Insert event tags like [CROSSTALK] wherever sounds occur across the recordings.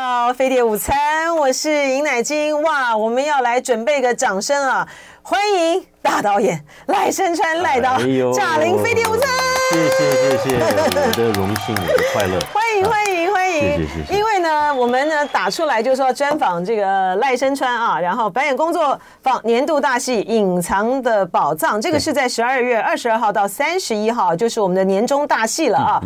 到飞碟午餐，我是尹乃菁。哇，我们要来准备个掌声啊！欢迎大导演赖声川赖导，驾临飞碟午餐。谢谢谢谢，[LAUGHS] 我的荣幸，我的快乐。欢迎欢迎欢迎，谢谢谢谢。因为呢，我们呢打出来就是说专访这个赖声川啊，然后表演工作坊年度大戏《隐藏的宝藏》，这个是在十二月二十二号到三十一号，就是我们的年终大戏了啊。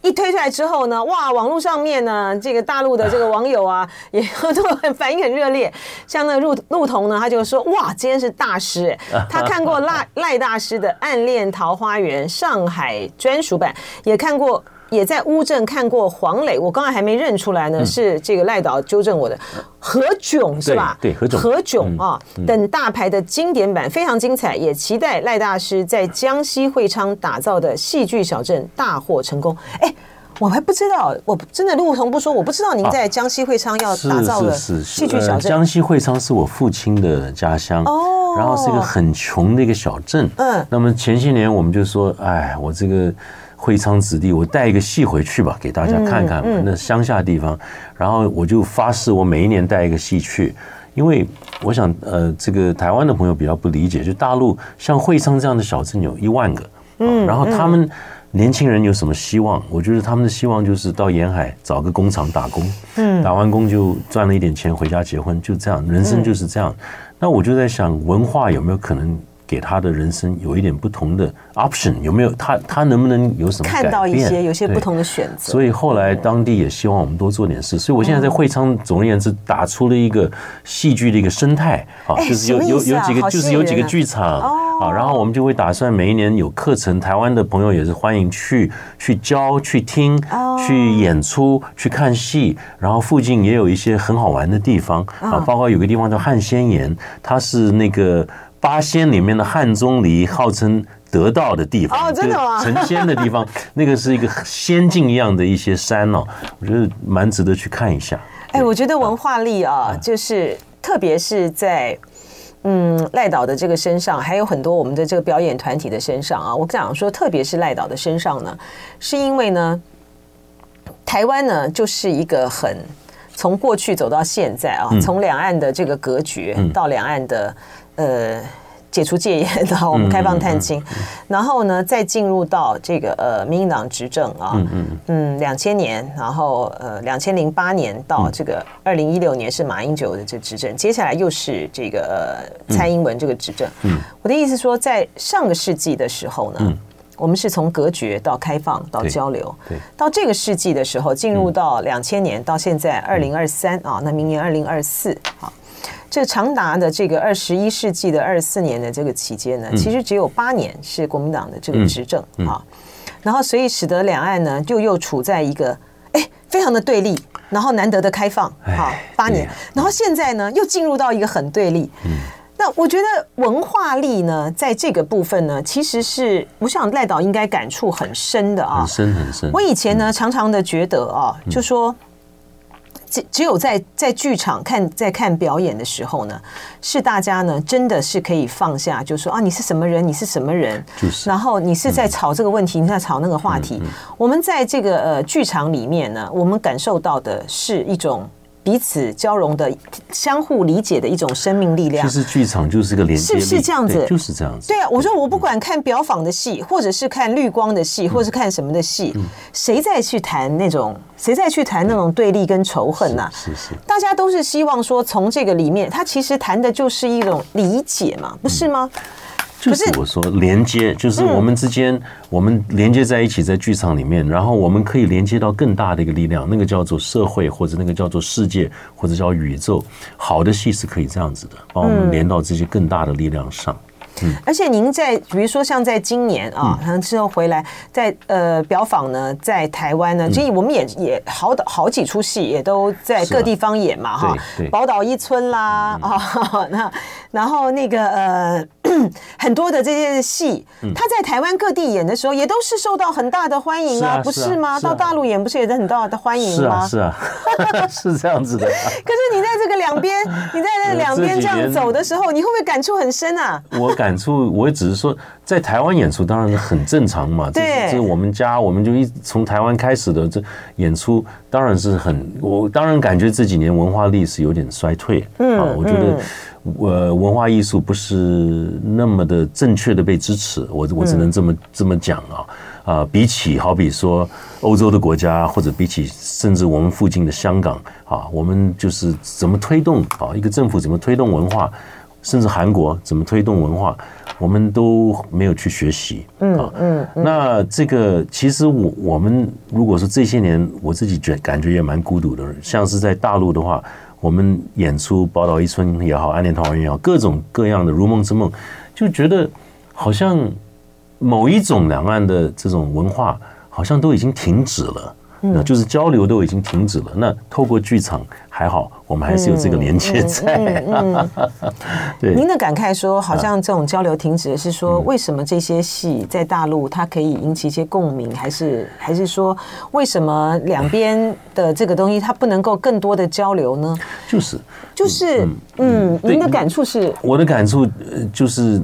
一推出来之后呢，哇，网络上面呢，这个大陆的这个网友啊，[LAUGHS] 也都很反应很热烈。像那陆陆彤呢，他就说，哇，今天是大师，他看过赖 [LAUGHS] 赖大师的《暗恋桃花源》上海。专属版也看过，也在乌镇看过黄磊。我刚才还没认出来呢，是这个赖导纠正我的何炅是吧？对，何炅何炅啊等大牌的经典版非常精彩，也期待赖大师在江西会昌打造的戏剧小镇大获成功。哎，我还不知道，我真的陆彤不说，我不知道您在江西会昌要打造的戏剧小镇。江西会昌是我父亲的家乡哦。然后是一个很穷的一个小镇，嗯，那么前些年我们就说，哎，我这个会昌子弟，我带一个戏回去吧，给大家看看那乡下地方。然后我就发誓，我每一年带一个戏去，因为我想，呃，这个台湾的朋友比较不理解，就大陆像会昌这样的小镇有一万个，嗯，然后他们年轻人有什么希望？我觉得他们的希望就是到沿海找个工厂打工，嗯，打完工就赚了一点钱回家结婚，就这样，人生就是这样。那我就在想，文化有没有可能给他的人生有一点不同的 option？有没有他他能不能有什么改变？看到一些有些不同的选择。所以后来当地也希望我们多做点事。所以我现在在会昌，总而言之，打出了一个戏剧的一个生态啊，就是有有有几个，就是有几个剧场啊，然后我们就会打算每一年有课程，台湾的朋友也是欢迎去去教、去听、去演出、去看戏。然后附近也有一些很好玩的地方啊，包括有个地方叫汉仙岩，它是那个。八仙里面的汉钟离号称得道的地方，哦，真的吗？成仙的地方，[LAUGHS] 那个是一个仙境一样的一些山哦，我觉得蛮值得去看一下。哎，我觉得文化力啊，就是特别是在嗯赖导的这个身上，还有很多我们的这个表演团体的身上啊。我讲说，特别是赖导的身上呢，是因为呢，台湾呢就是一个很从过去走到现在啊，从两岸的这个格局到两岸的。呃，解除戒严，然后我们开放探亲，然后呢，再进入到这个呃，民进党执政啊，嗯嗯，两千年，然后呃，两千零八年到这个二零一六年是马英九的这执政，接下来又是这个呃蔡英文这个执政。嗯，我的意思说，在上个世纪的时候呢，我们是从隔绝到开放到交流，对，到这个世纪的时候，进入到两千年到现在二零二三啊，那明年二零二四啊。这长达的这个二十一世纪的二十四年的这个期间呢，其实只有八年是国民党的这个执政啊，然后所以使得两岸呢就又处在一个哎非常的对立，然后难得的开放啊八年，然后现在呢又进入到一个很对立。那我觉得文化力呢，在这个部分呢，其实是我想赖导应该感触很深的啊，很深很深。我以前呢常常的觉得啊，就说。只只有在在剧场看在看表演的时候呢，是大家呢真的是可以放下，就说啊，你是什么人，你是什么人，就是，然后你是在吵这个问题，你在吵那个话题。我们在这个呃剧场里面呢，我们感受到的是一种。彼此交融的、相互理解的一种生命力量。其实剧场就是个连接，是不是这样子？就是这样子。对啊，我说我不管看表坊的戏，或者是看绿光的戏，或者是看什么的戏，谁再去谈那种，谁再去谈那种对立跟仇恨呐？是是。大家都是希望说，从这个里面，他其实谈的就是一种理解嘛，不是吗？就是我说连接，就是我们之间，我们连接在一起，在剧场里面，然后我们可以连接到更大的一个力量，那个叫做社会，或者那个叫做世界，或者叫宇宙。好的戏是可以这样子的，把我们连到这些更大的力量上。嗯，而且您在比如说像在今年啊，可能之后回来在呃表坊呢，在台湾呢，其实我们也也好好几出戏也都在各地方演嘛哈，宝岛一村啦 [LAUGHS] 啊，那然后那个呃。[CLEARS THROAT] 很多的这些戏，他在台湾各地演的时候，也都是受到很大的欢迎啊，不是吗？到大陆演不是也是很大的欢迎吗？是啊，是啊，[LAUGHS] 是这样子的。[LAUGHS] 可是你在这个两边，[LAUGHS] 你在这两边这样走的时候，你会不会感触很深啊？我感触，我也只是说，在台湾演出当然是很正常嘛。对，这是我们家，我们就一从台湾开始的这演出，当然是很，我当然感觉这几年文化历史有点衰退。嗯，我觉得。呃，文化艺术不是那么的正确的被支持，我我只能这么这么讲啊啊！比起好比说欧洲的国家，或者比起甚至我们附近的香港啊，我们就是怎么推动啊？一个政府怎么推动文化，甚至韩国怎么推动文化，我们都没有去学习。嗯嗯。那这个其实我我们如果说这些年我自己觉感觉也蛮孤独的，像是在大陆的话。我们演出《宝岛一村》也好，《暗恋桃花源》也好，各种各样的《如梦之梦》，就觉得好像某一种两岸的这种文化，好像都已经停止了。那就是交流都已经停止了。那透过剧场还好，我们还是有这个连接在。[LAUGHS] 对，您的感慨说，好像这种交流停止，是说为什么这些戏在大陆它可以引起一些共鸣，还是还是说为什么两边的这个东西它不能够更多的交流呢？就是就是嗯，您的感触是？我的感触就是。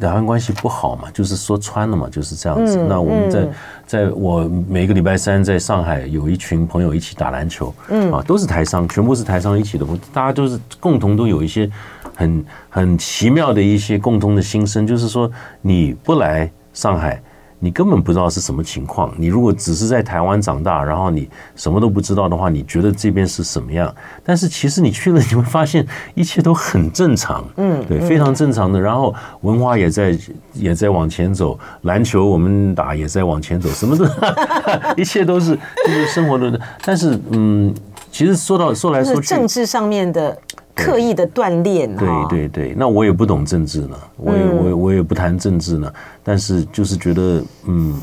两岸关系不好嘛，就是说穿了嘛，就是这样子。嗯、那我们在，嗯、在我每个礼拜三在上海有一群朋友一起打篮球，嗯啊，都是台商，全部是台商一起的，大家都是共同都有一些很很奇妙的一些共同的心声，就是说你不来上海。你根本不知道是什么情况。你如果只是在台湾长大，然后你什么都不知道的话，你觉得这边是什么样？但是其实你去了，你会发现一切都很正常。嗯，对，非常正常的。然后文化也在也在往前走，篮球我们打也在往前走，什么都，[LAUGHS] 一切都是就是生活的。但是嗯，其实说到说来说去，政治上面的。刻意的锻炼，对对对，那我也不懂政治呢，我也我也我也不谈政治呢，但是就是觉得，嗯，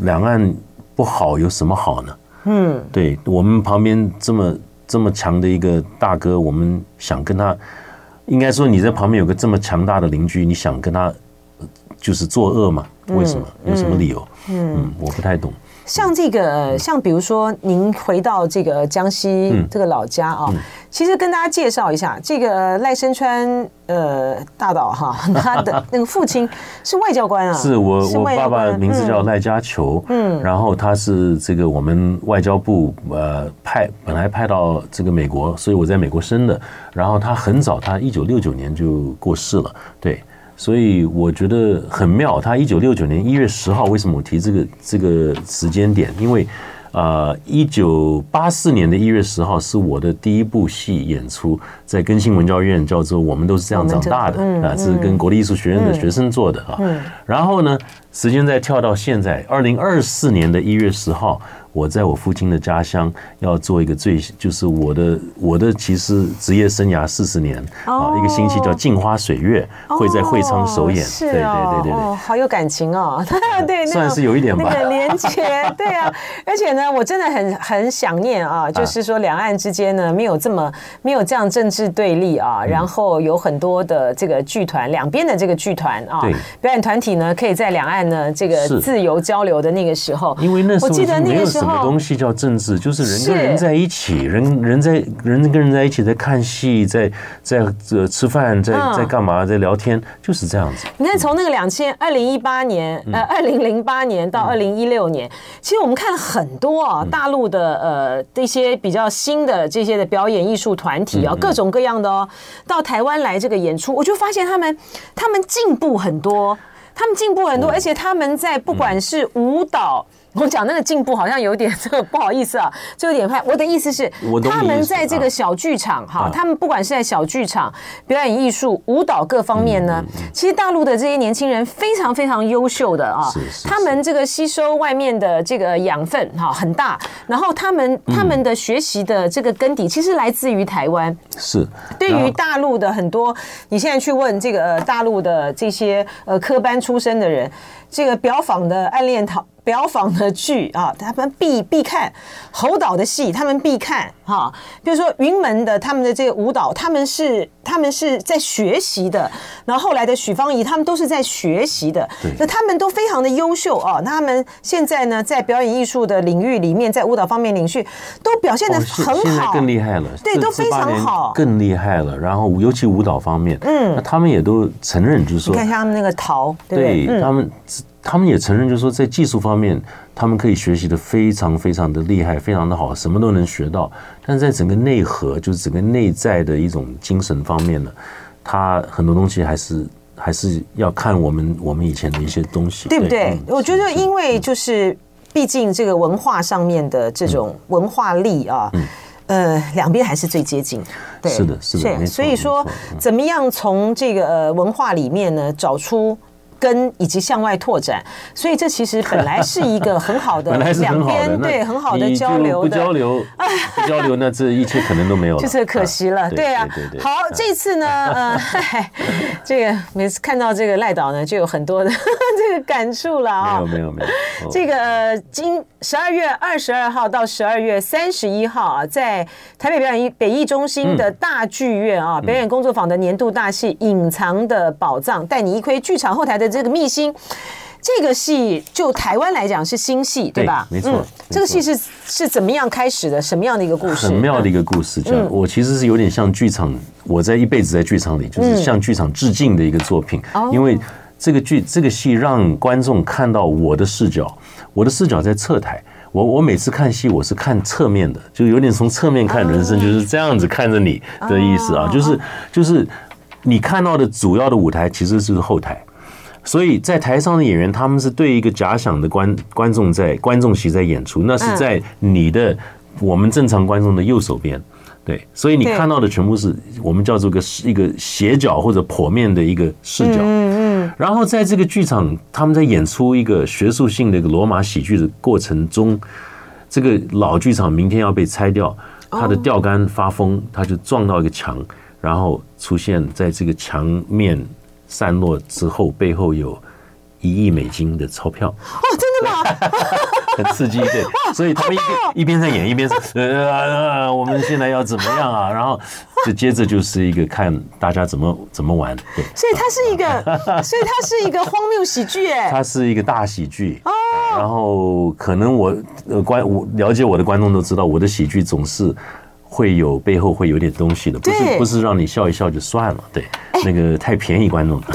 两岸不好有什么好呢？嗯，对我们旁边这么这么强的一个大哥，我们想跟他，应该说你在旁边有个这么强大的邻居，你想跟他就是作恶嘛？为什么？有什么理由？嗯，我不太懂。像这个，像比如说，您回到这个江西这个老家啊，其实跟大家介绍一下，这个赖声川呃大岛哈，[LAUGHS] 他的 [LAUGHS] 那个父亲是外交官啊，是我我爸爸名字叫赖家球，嗯，然后他是这个我们外交部呃派本来派到这个美国，所以我在美国生的，然后他很早，他一九六九年就过世了，对。所以我觉得很妙。他一九六九年一月十号，为什么我提这个这个时间点？因为，呃，一九八四年的一月十号是我的第一部戏演出，在更新文教院，叫做《我们都是这样长大的》啊，是跟国立艺术学院的学生做的啊。然后呢，时间再跳到现在，二零二四年的一月十号。我在我父亲的家乡要做一个最，就是我的我的其实职业生涯四十年啊，一个星期叫《镜花水月》，会在会昌首演。对对对对对，好有感情哦。[LAUGHS] 对，算是有一点吧。那个连接，对啊。而且呢，我真的很很想念啊，就是说两岸之间呢，没有这么没有这样政治对立啊，然后有很多的这个剧团，两边的这个剧团啊，表演团体呢，可以在两岸呢这个自由交流的那个时候，因为那时候我记得那个时候。什么东西叫政治？就是人跟人在一起，人人在人跟人在一起，在看戏，在在这吃饭，在在干嘛，在聊天，就是这样子。你看，从那个两千二零一八年，呃，二零零八年到二零一六年，其实我们看了很多啊，大陆的呃这些比较新的这些的表演艺术团体啊，各种各样的哦，到台湾来这个演出，我就发现他们他们进步很多，他们进步很多，而且他们在不管是舞蹈。我讲那个进步好像有点 [LAUGHS] 这个不好意思啊，就有点怕。我的意思是，他们在这个小剧场哈，他们不管是在小剧场、表演艺术、舞蹈各方面呢，其实大陆的这些年轻人非常非常优秀的啊。他们这个吸收外面的这个养分哈很大，然后他们他们的学习的这个根底其实来自于台湾。是。对于大陆的很多，你现在去问这个大陆的这些呃科班出身的人，这个表坊的暗恋桃。表坊的剧啊，他们必必看侯导的戏，他们必看哈。比如说云门的他们的这个舞蹈，他们是他们是在学习的。然后后来的许芳宜，他们都是在学习的。那他们都非常的优秀啊。那他们现在呢，在表演艺术的领域里面，在舞蹈方面领域都表现的很好。哦、现在更厉害了，对，都非常好，更厉害了。然后尤其舞蹈方面，嗯，那他们也都承认，就是说，你看像他们那个陶，对，对，对他们。他们也承认，就是说，在技术方面，他们可以学习的非常非常的厉害，非常的好，什么都能学到。但是在整个内核，就是整个内在的一种精神方面呢，他很多东西还是还是要看我们我们以前的一些东西，对不对？嗯、我觉得，因为就是毕竟这个文化上面的这种文化力啊，嗯，呃，两边还是最接近。对，是的，是的，所以说，怎么样从这个呃文化里面呢找出？跟以及向外拓展，所以这其实本来是一个很好的 [LAUGHS] 两边对很好的交流的，不交流 [LAUGHS] 不交流，那这一切可能都没有了，就是可惜了。对啊，好，这次呢，呃，[LAUGHS] 这个每次看到这个赖导呢，就有很多的这个感触了啊。没有没有没有，这个今十二月二十二号到十二月三十一号啊，在台北表演艺北艺中心的大剧院啊，表演工作坊的年度大戏《隐藏的宝藏》，带你一窥剧场后台的。这个密星，这个戏就台湾来讲是新戏，对吧？没错，嗯、这个戏是是怎么样开始的？什么样的一个故事？很妙的一个故事，叫、嗯、我其实是有点像剧场，我在一辈子在剧场里，就是向剧场致敬的一个作品。嗯、因为这个剧这个戏让观众看到我的视角，我的视角在侧台。我我每次看戏，我是看侧面的，就有点从侧面看人生，就是这样子看着你的意思啊，就是就是你看到的主要的舞台其实是后台。所以在台上的演员，他们是对一个假想的观观众在观众席在演出，那是在你的我们正常观众的右手边，对，所以你看到的全部是我们叫做个一个斜角或者剖面的一个视角。嗯嗯。然后在这个剧场，他们在演出一个学术性的一个罗马喜剧的过程中，这个老剧场明天要被拆掉，它的吊杆发疯，它就撞到一个墙，然后出现在这个墙面。散落之后，背后有一亿美金的钞票。哦，真的吗？[LAUGHS] 很刺激，对。所以他们一边一边在演，一边是 [LAUGHS] 呃，我们现在要怎么样啊？然后就接着就是一个看大家怎么怎么玩。对，所以它是一个，[LAUGHS] 所以它是一个荒谬喜剧，哎，它是一个大喜剧。哦。然后可能我呃观我了解我的观众都知道，我的喜剧总是。会有背后会有点东西的，不是不是让你笑一笑就算了，对，那个太便宜观众了。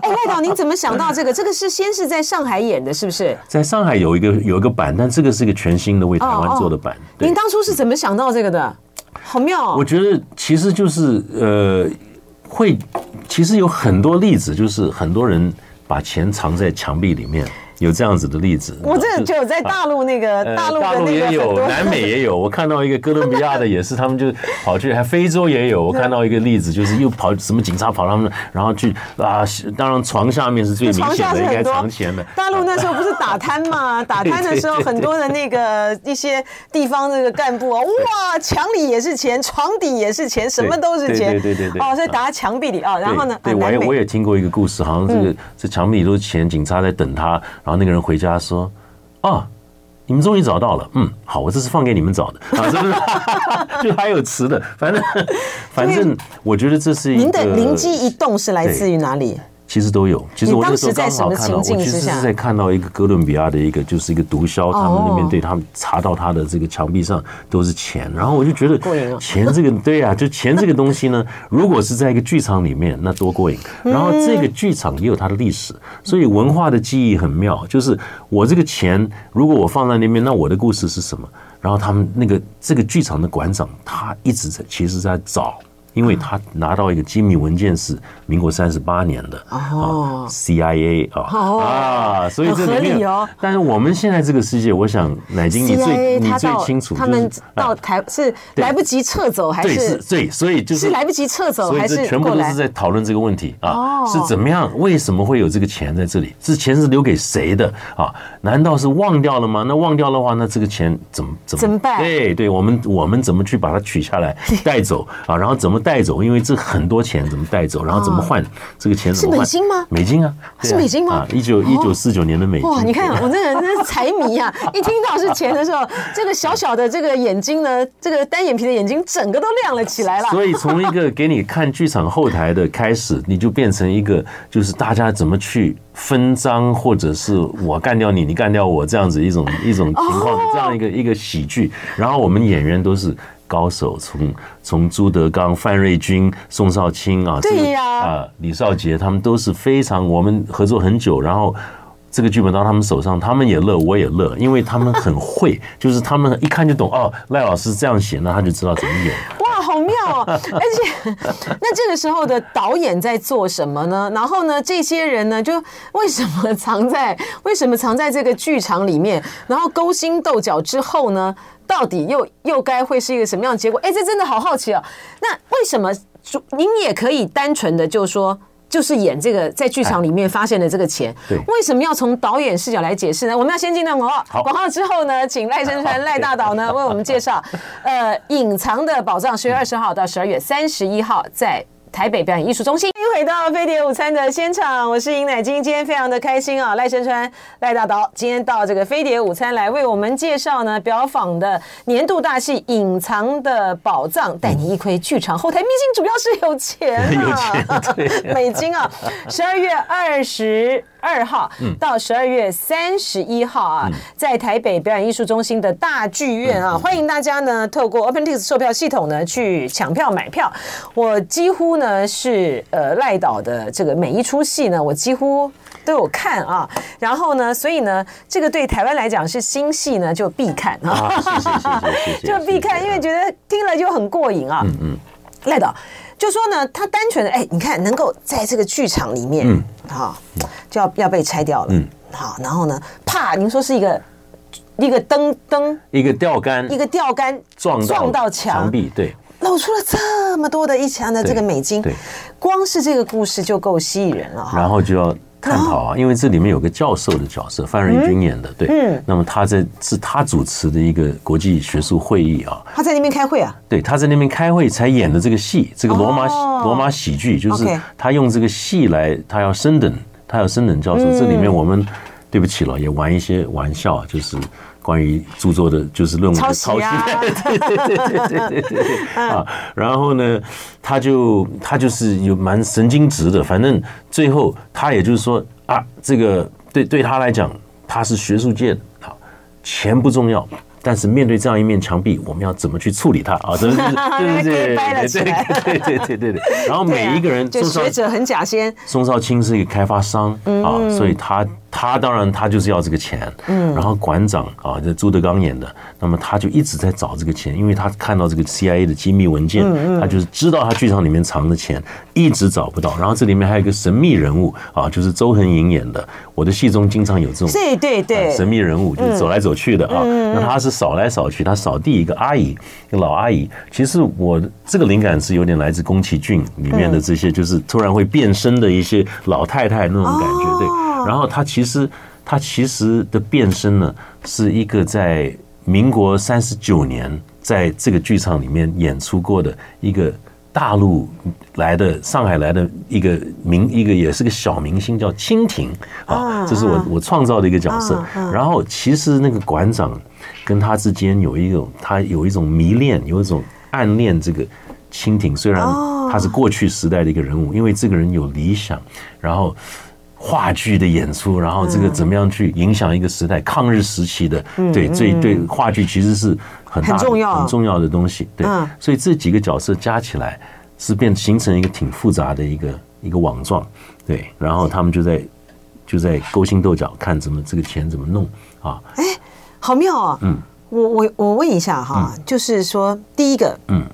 哎，赖导，您怎么想到这个？这个是先是在上海演的，是不是？在上海有一个有一个版，但这个是一个全新的为台湾做的版。您当初是怎么想到这个的？好妙！我觉得其实就是呃，会其实有很多例子，就是很多人把钱藏在墙壁里面。有这样子的例子，我这就有在大陆那个大陆也有，南美也有。我看到一个哥伦比亚的也是，他们就跑去，还非洲也有。我看到一个例子，就是又跑什么警察跑他们，然后去啊，当然床下面是最明显的，应该藏钱的。大陆那时候不是打贪嘛？打贪的时候，[LAUGHS] 很多的那个一些地方那个干部啊，哇，墙里也是钱，床底也是钱，什么都是钱。对对对对。哦，所以打在墙壁里啊，然后呢？对，我也我也听过一个故事，好像这个这墙壁里都是钱，警察在等他。然后那个人回家说：“啊，你们终于找到了，嗯，好，我这是放给你们找的啊，是不是？[LAUGHS] 就还有词的，反正反正，我觉得这是一个。您的灵机一动是来自于哪里？”其实都有。其实我那时候刚好看到，我其实是在看到一个哥伦比亚的一个，就是一个毒枭，他们那边对他们查到他的这个墙壁上都是钱，然后我就觉得钱这个对啊，就钱这个东西呢，[LAUGHS] 如果是在一个剧场里面，那多过瘾。然后这个剧场也有它的历史，所以文化的记忆很妙。就是我这个钱，如果我放在那边，那我的故事是什么？然后他们那个这个剧场的馆长，他一直在其实在找。因为他拿到一个机密文件是民国三十八年的哦，CIA 啊啊，所以这里面哦。但是我们现在这个世界，我想乃金你最你最清楚，他们到台是来不及撤走还是对，所以就是来不及撤走还是全部都是在讨论这个问题啊？是怎么样？为什么会有这个钱在这里？这钱是留给谁的啊？难道是忘掉了吗？那忘掉的话，那这个钱怎么怎么怎么办？对对，我们我们怎么去把它取下来 [LAUGHS] 带走啊？然后怎么？带走？因为这很多钱怎么带走？然后怎么换这个钱？是美金吗？美金啊，是美金吗？一九一九四九年的美金。哇，你看我这个人真是财迷啊！[LAUGHS] 一听到是钱的时候，这个小小的这个眼睛呢，这个单眼皮的眼睛整个都亮了起来了。所以从一个给你看剧场后台的开始，你就变成一个就是大家怎么去分赃，或者是我干掉你，你干掉我这样子一种一种情况的这样一个一个喜剧。然后我们演员都是。高手，从从朱德刚、范瑞军、宋少卿啊，对呀，啊李少杰，他们都是非常，我们合作很久，然后这个剧本到他们手上，他们也乐，我也乐，因为他们很会，[LAUGHS] 就是他们一看就懂哦，赖老师这样写，那他就知道怎么演。哇，好妙哦！而且，[LAUGHS] 那这个时候的导演在做什么呢？然后呢，这些人呢，就为什么藏在为什么藏在这个剧场里面？然后勾心斗角之后呢？到底又又该会是一个什么样的结果？哎，这真的好好奇哦！那为什么您也可以单纯的就说，就是演这个在剧场里面发现的这个钱？对，为什么要从导演视角来解释呢？我们要先进到广告，广告之后呢，请赖声川赖大导呢为我们介绍，[LAUGHS] 呃，隐藏的宝藏，十月二十号到十二月三十一号在。台北表演艺术中心，又回到飞碟午餐的现场，我是尹乃菁，今天非常的开心啊！赖声川、赖大导今天到这个飞碟午餐来为我们介绍呢表坊的年度大戏《隐藏的宝藏》，带你一窥剧场后台秘辛，主要是有钱啊，[LAUGHS] 有钱，[LAUGHS] 美金啊！十二月二十二号到十二月三十一号啊，在台北表演艺术中心的大剧院啊，欢迎大家呢透过 OpenTix 售票系统呢去抢票买票。我几乎呢是呃赖导的这个每一出戏呢，我几乎都有看啊。然后呢，所以呢，这个对台湾来讲是新戏呢，就必看啊，就必看，因为觉得听了就很过瘾啊。嗯嗯，赖导。就说呢，他单纯的哎，你看能够在这个剧场里面，嗯，好，就要要被拆掉了，嗯，好，然后呢，啪，您说是一个一个灯灯，一个吊杆，一个吊杆撞撞到墙壁，对，露出了这么多的一千的这个美金，对，光是这个故事就够吸引人了，然后就要。探讨啊，因为这里面有个教授的角色，范仁君演的，对，嗯，那么他在是他主持的一个国际学术会议啊，他在那边开会啊，对，他在那边开会才演的这个戏，这个罗马罗马喜剧，就是他用这个戏来，他要升等，他要升等教授，这里面我们对不起了，也玩一些玩笑，就是。关于著作的，就是论文的抄袭，对对对对对对对啊！然后呢，他就他就是有蛮神经质的，反正最后他也就是说啊，这个对对他来讲，他是学术界的，好，钱不重要。但是面对这样一面墙壁，我们要怎么去处理它啊？[LAUGHS] 对对对对对对对对对对。然后每一个人，就学者很假先。宋少卿是一个开发商啊，所以他他当然他就是要这个钱。嗯。然后馆长啊，这朱德刚演的，那么他就一直在找这个钱，因为他看到这个 CIA 的机密文件，他就是知道他剧场里面藏的钱，一直找不到。然后这里面还有一个神秘人物啊，就是周恒颖演的。我的戏中经常有这种对对对神秘人物，就是走来走去的啊。那他是。扫来扫去，他扫地一个阿姨，一个老阿姨。其实我这个灵感是有点来自宫崎骏里面的这些，就是突然会变身的一些老太太那种感觉。对，然后他其实他其实的变身呢，是一个在民国三十九年在这个剧场里面演出过的一个。大陆来的，上海来的一个明，一个也是个小明星，叫蜻蜓啊，这是我我创造的一个角色。然后其实那个馆长跟他之间有一种，他有一种迷恋，有一种暗恋这个蜻蜓。虽然他是过去时代的一个人物，因为这个人有理想，然后话剧的演出，然后这个怎么样去影响一个时代，抗日时期的，对，最对话剧其实是。很大重要很重要的东西，对，所以这几个角色加起来是变形成一个挺复杂的一个一个网状，对，然后他们就在就在勾心斗角，看怎么这个钱怎么弄啊？哎，好妙啊！嗯，我我我问一下哈，就是说第一个，嗯。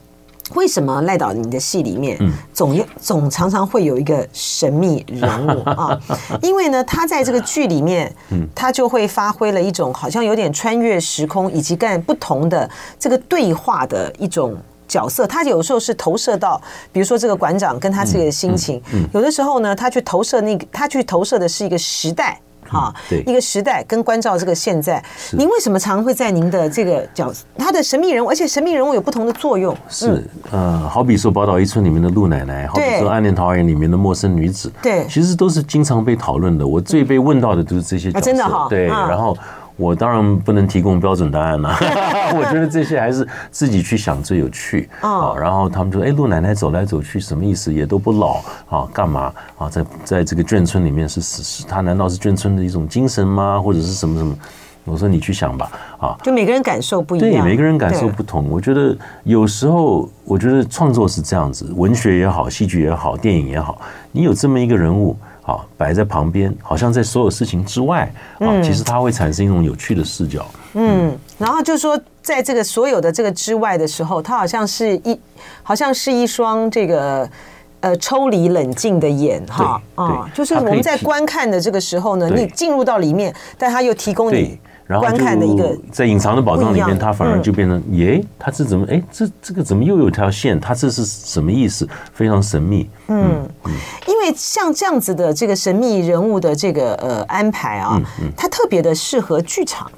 为什么赖导你的戏里面总有总常常会有一个神秘人物啊？[LAUGHS] 因为呢，他在这个剧里面，他就会发挥了一种好像有点穿越时空以及干不同的这个对话的一种角色。他有时候是投射到，比如说这个馆长跟他自己的心情；有的时候呢，他去投射那个，他去投射的是一个时代。哈，对，一个时代跟关照这个现在。您为什么常会在您的这个角色，他的神秘人物，而且神秘人物有不同的作用？是，呃，好比说《宝岛一村》里面的陆奶奶，好比说《暗恋桃花源》里面的陌生女子，对，其实都是经常被讨论的。我最被问到的都是这些角色，真的哈，对，然后。我当然不能提供标准答案了，[LAUGHS] 我觉得这些还是自己去想最有趣啊。然后他们说：“哎，陆奶奶走来走去，什么意思？也都不老啊，干嘛啊？在在这个眷村里面是是是，他难道是眷村的一种精神吗？或者是什么什么？”我说：“你去想吧。”啊，就每个人感受不一样，对，每个人感受不同。我觉得有时候，我觉得创作是这样子，文学也好，戏剧也好，电影也好，你有这么一个人物。啊，摆在旁边，好像在所有事情之外啊，其实它会产生一种有趣的视角。嗯，然后就是说，在这个所有的这个之外的时候，它好像是一，好像是一双这个呃抽离冷静的眼哈啊，就是我们在观看的这个时候呢，你进入到里面，但它又提供你。然后就在隐藏的宝藏里面，它反而就变成耶，它是怎么哎，这这个怎么又有条线？它这是什么意思？非常神秘。嗯嗯，因为像这样子的这个神秘人物的这个呃安排啊，它特别的适合剧场。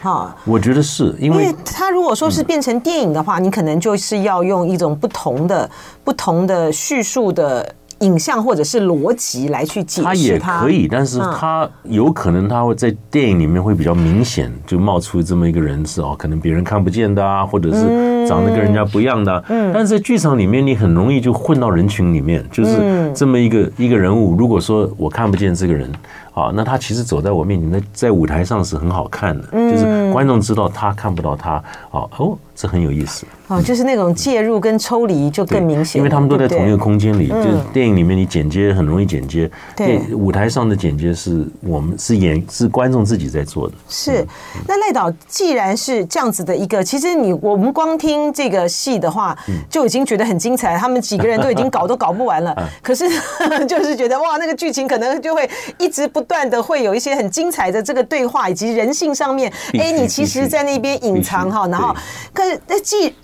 哈，我觉得是因为它如果说是变成电影的话，你可能就是要用一种不同的、不同的叙述的。影像或者是逻辑来去解释它，它也可以，但是它有可能它会在电影里面会比较明显，就冒出这么一个人是哦，可能别人看不见的啊，或者是长得跟人家不一样的。嗯，但是在剧场里面，你很容易就混到人群里面，就是这么一个一个人物。如果说我看不见这个人。啊，那他其实走在我面前，那在舞台上是很好看的，就是观众知道他看不到他，哦哦，这很有意思。哦，就是那种介入跟抽离就更明显，因为他们都在同一个空间里。就是电影里面你剪接很容易剪接，对，舞台上的剪接是我们是演是观众自己在做的。是，那赖导既然是这样子的一个，其实你我们光听这个戏的话，就已经觉得很精彩，他们几个人都已经搞都搞不完了，[LAUGHS] 可是就是觉得哇，那个剧情可能就会一直不。不断的会有一些很精彩的这个对话，以及人性上面，哎，你其实，在那边隐藏哈，然后，可是那既，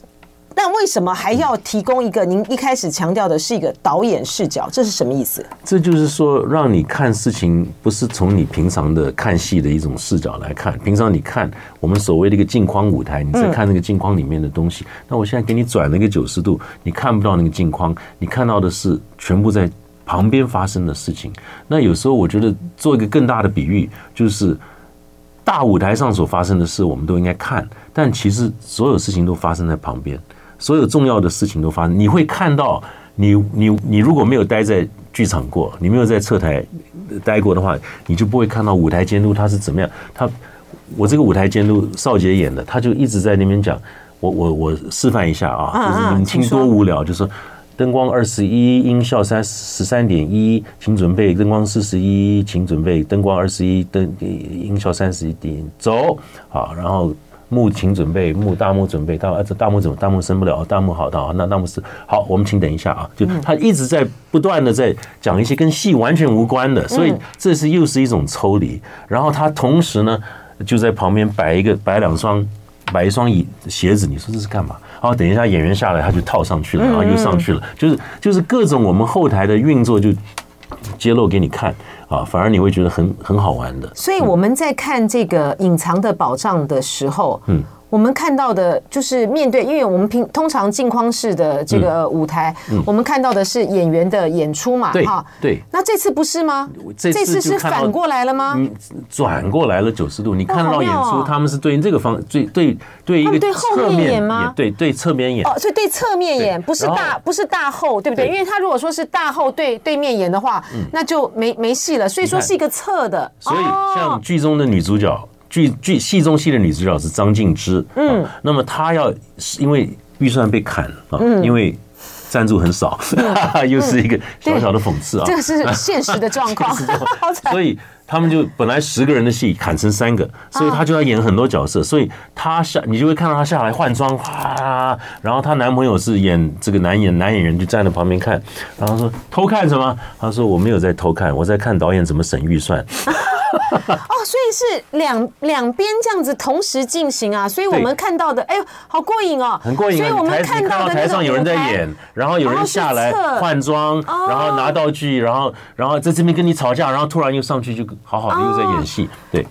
那为什么还要提供一个？您一开始强调的是一个导演视角，这是什么意思？这就是说，让你看事情不是从你平常的看戏的一种视角来看。平常你看我们所谓的一个镜框舞台，你在看那个镜框里面的东西。那我现在给你转了一个九十度，你看不到那个镜框，你看到的是全部在。旁边发生的事情，那有时候我觉得做一个更大的比喻，就是大舞台上所发生的事，我们都应该看，但其实所有事情都发生在旁边，所有重要的事情都发生。你会看到，你你你如果没有待在剧场过，你没有在侧台待过的话，你就不会看到舞台监督他是怎么样。他我这个舞台监督邵杰演的，他就一直在那边讲，我我我示范一下啊，就是你们听多无聊，就是。灯光二十一，音效三十三点一，请准备。灯光四十一，请准备。灯光二十一，灯音效三十一点，走。好，然后幕请准备，幕大幕准备。大这大幕怎么？大幕升不了。大幕好，好，那大幕是好。我们请等一下啊，就他一直在不断的在讲一些跟戏完全无关的，所以这是又是一种抽离。然后他同时呢，就在旁边摆一个摆两双摆一双椅鞋子，你说这是干嘛？然后等一下，演员下来，他就套上去了，然后又上去了，就是就是各种我们后台的运作就揭露给你看啊，反而你会觉得很很好玩的。所以我们在看这个隐藏的宝藏的时候，嗯。我们看到的就是面对，因为我们平通常镜框式的这个舞台，我们看到的是演员的演出嘛，哈，对。那这次不是吗？这次是反过来了吗？转过来了九十度，你看到演出，他们是对应这个方，对对对一个对后面演吗？对对侧面演。哦，所以对侧面演，不是大不是大后，对不对？因为他如果说是大后对对面演的话，那就没没戏了。所以说是一个侧的。所以像剧中的女主角。剧剧戏中戏的女主角是张静之，嗯，那么她要因为预算被砍了啊，因为赞助很少，[LAUGHS] 又是一个小小的讽刺啊，这个是现实的状况，[LAUGHS] 所以他们就本来十个人的戏砍成三个，所以她就要演很多角色，所以她下你就会看到她下来换装，哇，然后她男朋友是演这个男演男演员就站在旁边看，然后说偷看什么？他说我没有在偷看，我在看导演怎么省预算。[LAUGHS] 哦，所以是两两边这样子同时进行啊，所以我们看到的，哎呦，好过瘾哦，很过瘾。所以我们看到台上有人在演，然后有人下来换装，然后拿道具，然后然后在这边跟你吵架，然后突然又上去就好好的又在演戏，对。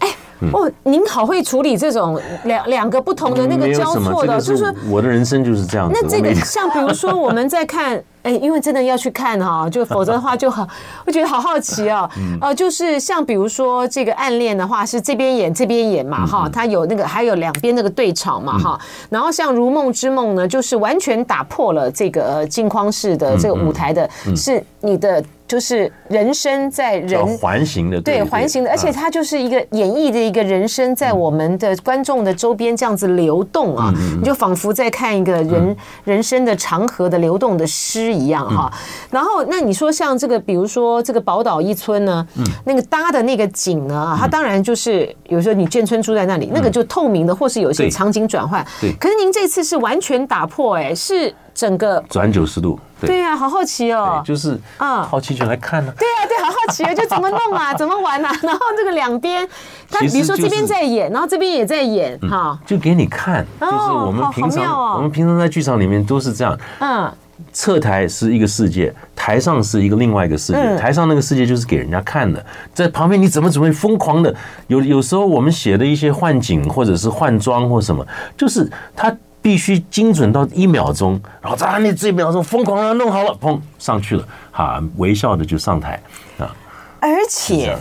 哦，您好会处理这种两两个不同的那个交错的，就是我的人生就是这样子。那这个像比如说我们在看，[LAUGHS] 哎，因为真的要去看哈，就否则的话就好，[LAUGHS] 我觉得好好奇哦。呃，就是像比如说这个暗恋的话，是这边演这边演嘛哈，它有那个还有两边那个对场嘛哈。然后像如梦之梦呢，就是完全打破了这个镜框式的这个舞台的，是你的。就是人生在人环形的，对环形的，而且它就是一个演绎的一个人生在我们的观众的周边这样子流动啊，你就仿佛在看一个人人生的长河的流动的诗一样哈。然后那你说像这个，比如说这个宝岛一村呢，那个搭的那个景呢，它当然就是有时候你建村住在那里，那个就透明的，或是有一些场景转换。对，可是您这次是完全打破，哎，是。整个转九十度，对呀，好好奇哦，就是啊，好奇就来看呢。对呀，对，好好奇啊，就怎么弄啊，[LAUGHS] 怎么玩啊？然后这个两边，他比如说这边在演，然后这边也在演，哈，就给你看，就是我们平常我们平常在剧场里面都是这样，嗯，侧台是一个世界，台上是一个另外一个世界，台上那个世界就是给人家看的，在旁边你怎么怎么疯狂的？有有时候我们写的一些换景或者是换装或什么，就是他。必须精准到一秒钟，然后在那这一秒钟疯狂的弄好了，砰上去了，哈，微笑的就上台啊！而且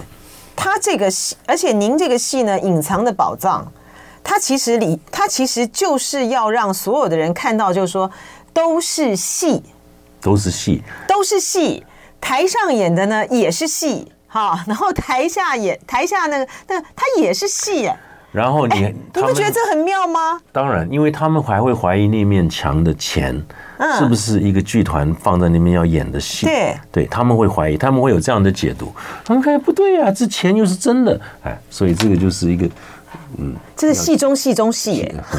他这个戏，而且您这个戏呢，隐藏的宝藏，它其实里，它其实就是要让所有的人看到，就是说都是戏，都是戏，都是戏，台上演的呢也是戏，哈，然后台下演，台下那个，那他也是戏。然后你，你不觉得这很妙吗？当然，因为他们还会怀疑那面墙的钱是不是一个剧团放在那边要演的戏。对，对，他们会怀疑，他们会有这样的解读。他们看不对呀，这钱又是真的，哎，所以这个就是一个。嗯，这是戏中戏中戏，[LAUGHS]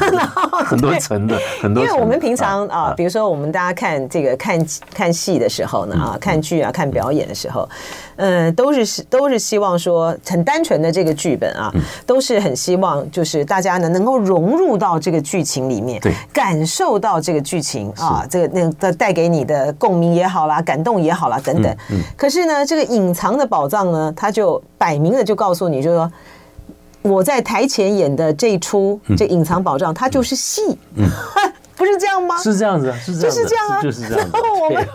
很多层的，很多。因为我们平常啊，比如说我们大家看这个看看戏的时候呢，啊，看剧啊，看表演的时候，嗯，都是都是希望说很单纯的这个剧本啊，都是很希望就是大家呢能够融入到这个剧情里面，对，感受到这个剧情啊，这个那个带给你的共鸣也好啦，感动也好啦，等等。可是呢，这个隐藏的宝藏呢，它就摆明了就告诉你，就是说。我在台前演的这一出，这隐藏宝藏，它就是戏，[LAUGHS] 不是这样吗？是这样子，是这样，就是这样啊，就是这样。然 [LAUGHS] 后我们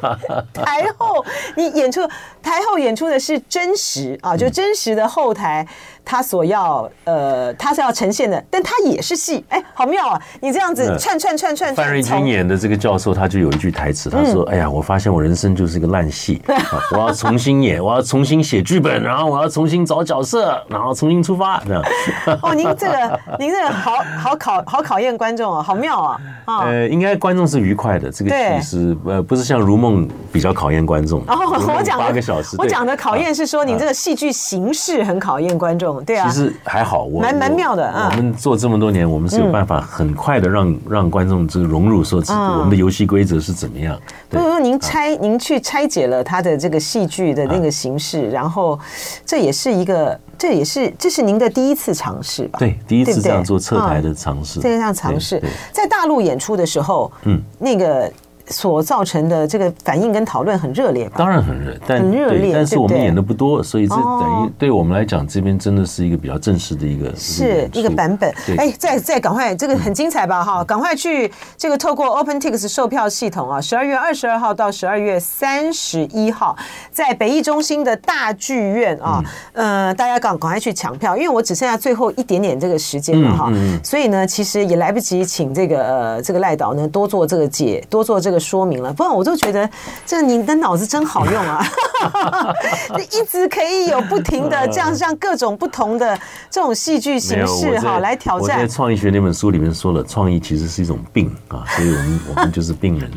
台后，你演出台后演出的是真实啊，就真实的后台。他所要呃，他是要呈现的，但他也是戏，哎，好妙啊！你这样子串串串串。范瑞军演的这个教授，他就有一句台词，他说：“哎呀，我发现我人生就是一个烂戏，我要重新演，我要重新写剧本，然后我要重新找角色，然后重新出发。”这样。[LAUGHS] 哦，您这个，您这个好好考好考验观众啊，好妙啊！呃，应该观众是愉快的，这个其实呃不是像如梦比较考验观众。哦，我讲八个小时，我讲的考验是说，你这个戏剧形式很考验观众。对啊，其实还好，我蛮蛮妙的啊。我们做这么多年，我们是有办法很快的让让观众这个融入，说我们的游戏规则是怎么样。不是说您拆，您去拆解了他的这个戏剧的那个形式，然后这也是一个，这也是这是您的第一次尝试吧？对，第一次这样做侧台的尝试，这样尝试，在大陆演出的时候，嗯，那个。所造成的这个反应跟讨论很热烈吧？当然很热，但很热烈。但是我们演的不多，所以这等于对我们来讲，这边真的是一个比较正式的一个是一个版本。哎，再再赶快，这个很精彩吧？哈，赶快去这个透过 OpenTix 售票系统啊，十二月二十二号到十二月三十一号，在北艺中心的大剧院啊，呃，大家赶赶快去抢票，因为我只剩下最后一点点这个时间了哈，所以呢，其实也来不及请这个呃这个赖导呢多做这个解，多做这个。说明了，不然我就觉得这你的脑子真好用啊！[LAUGHS] 一直可以有不停的这样像各种不同的这种戏剧形式哈来挑战。我在创意学那本书里面说了，创意其实是一种病啊，[LAUGHS] 所以我们我们就是病人。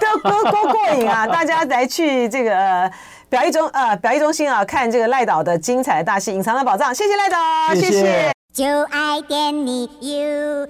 都多多过瘾啊！[LAUGHS] 大家来去这个表艺中呃表艺中心啊，看这个赖导的精彩的大戏《隐藏的宝藏》。谢谢赖导，谢谢。就爱点你 UFO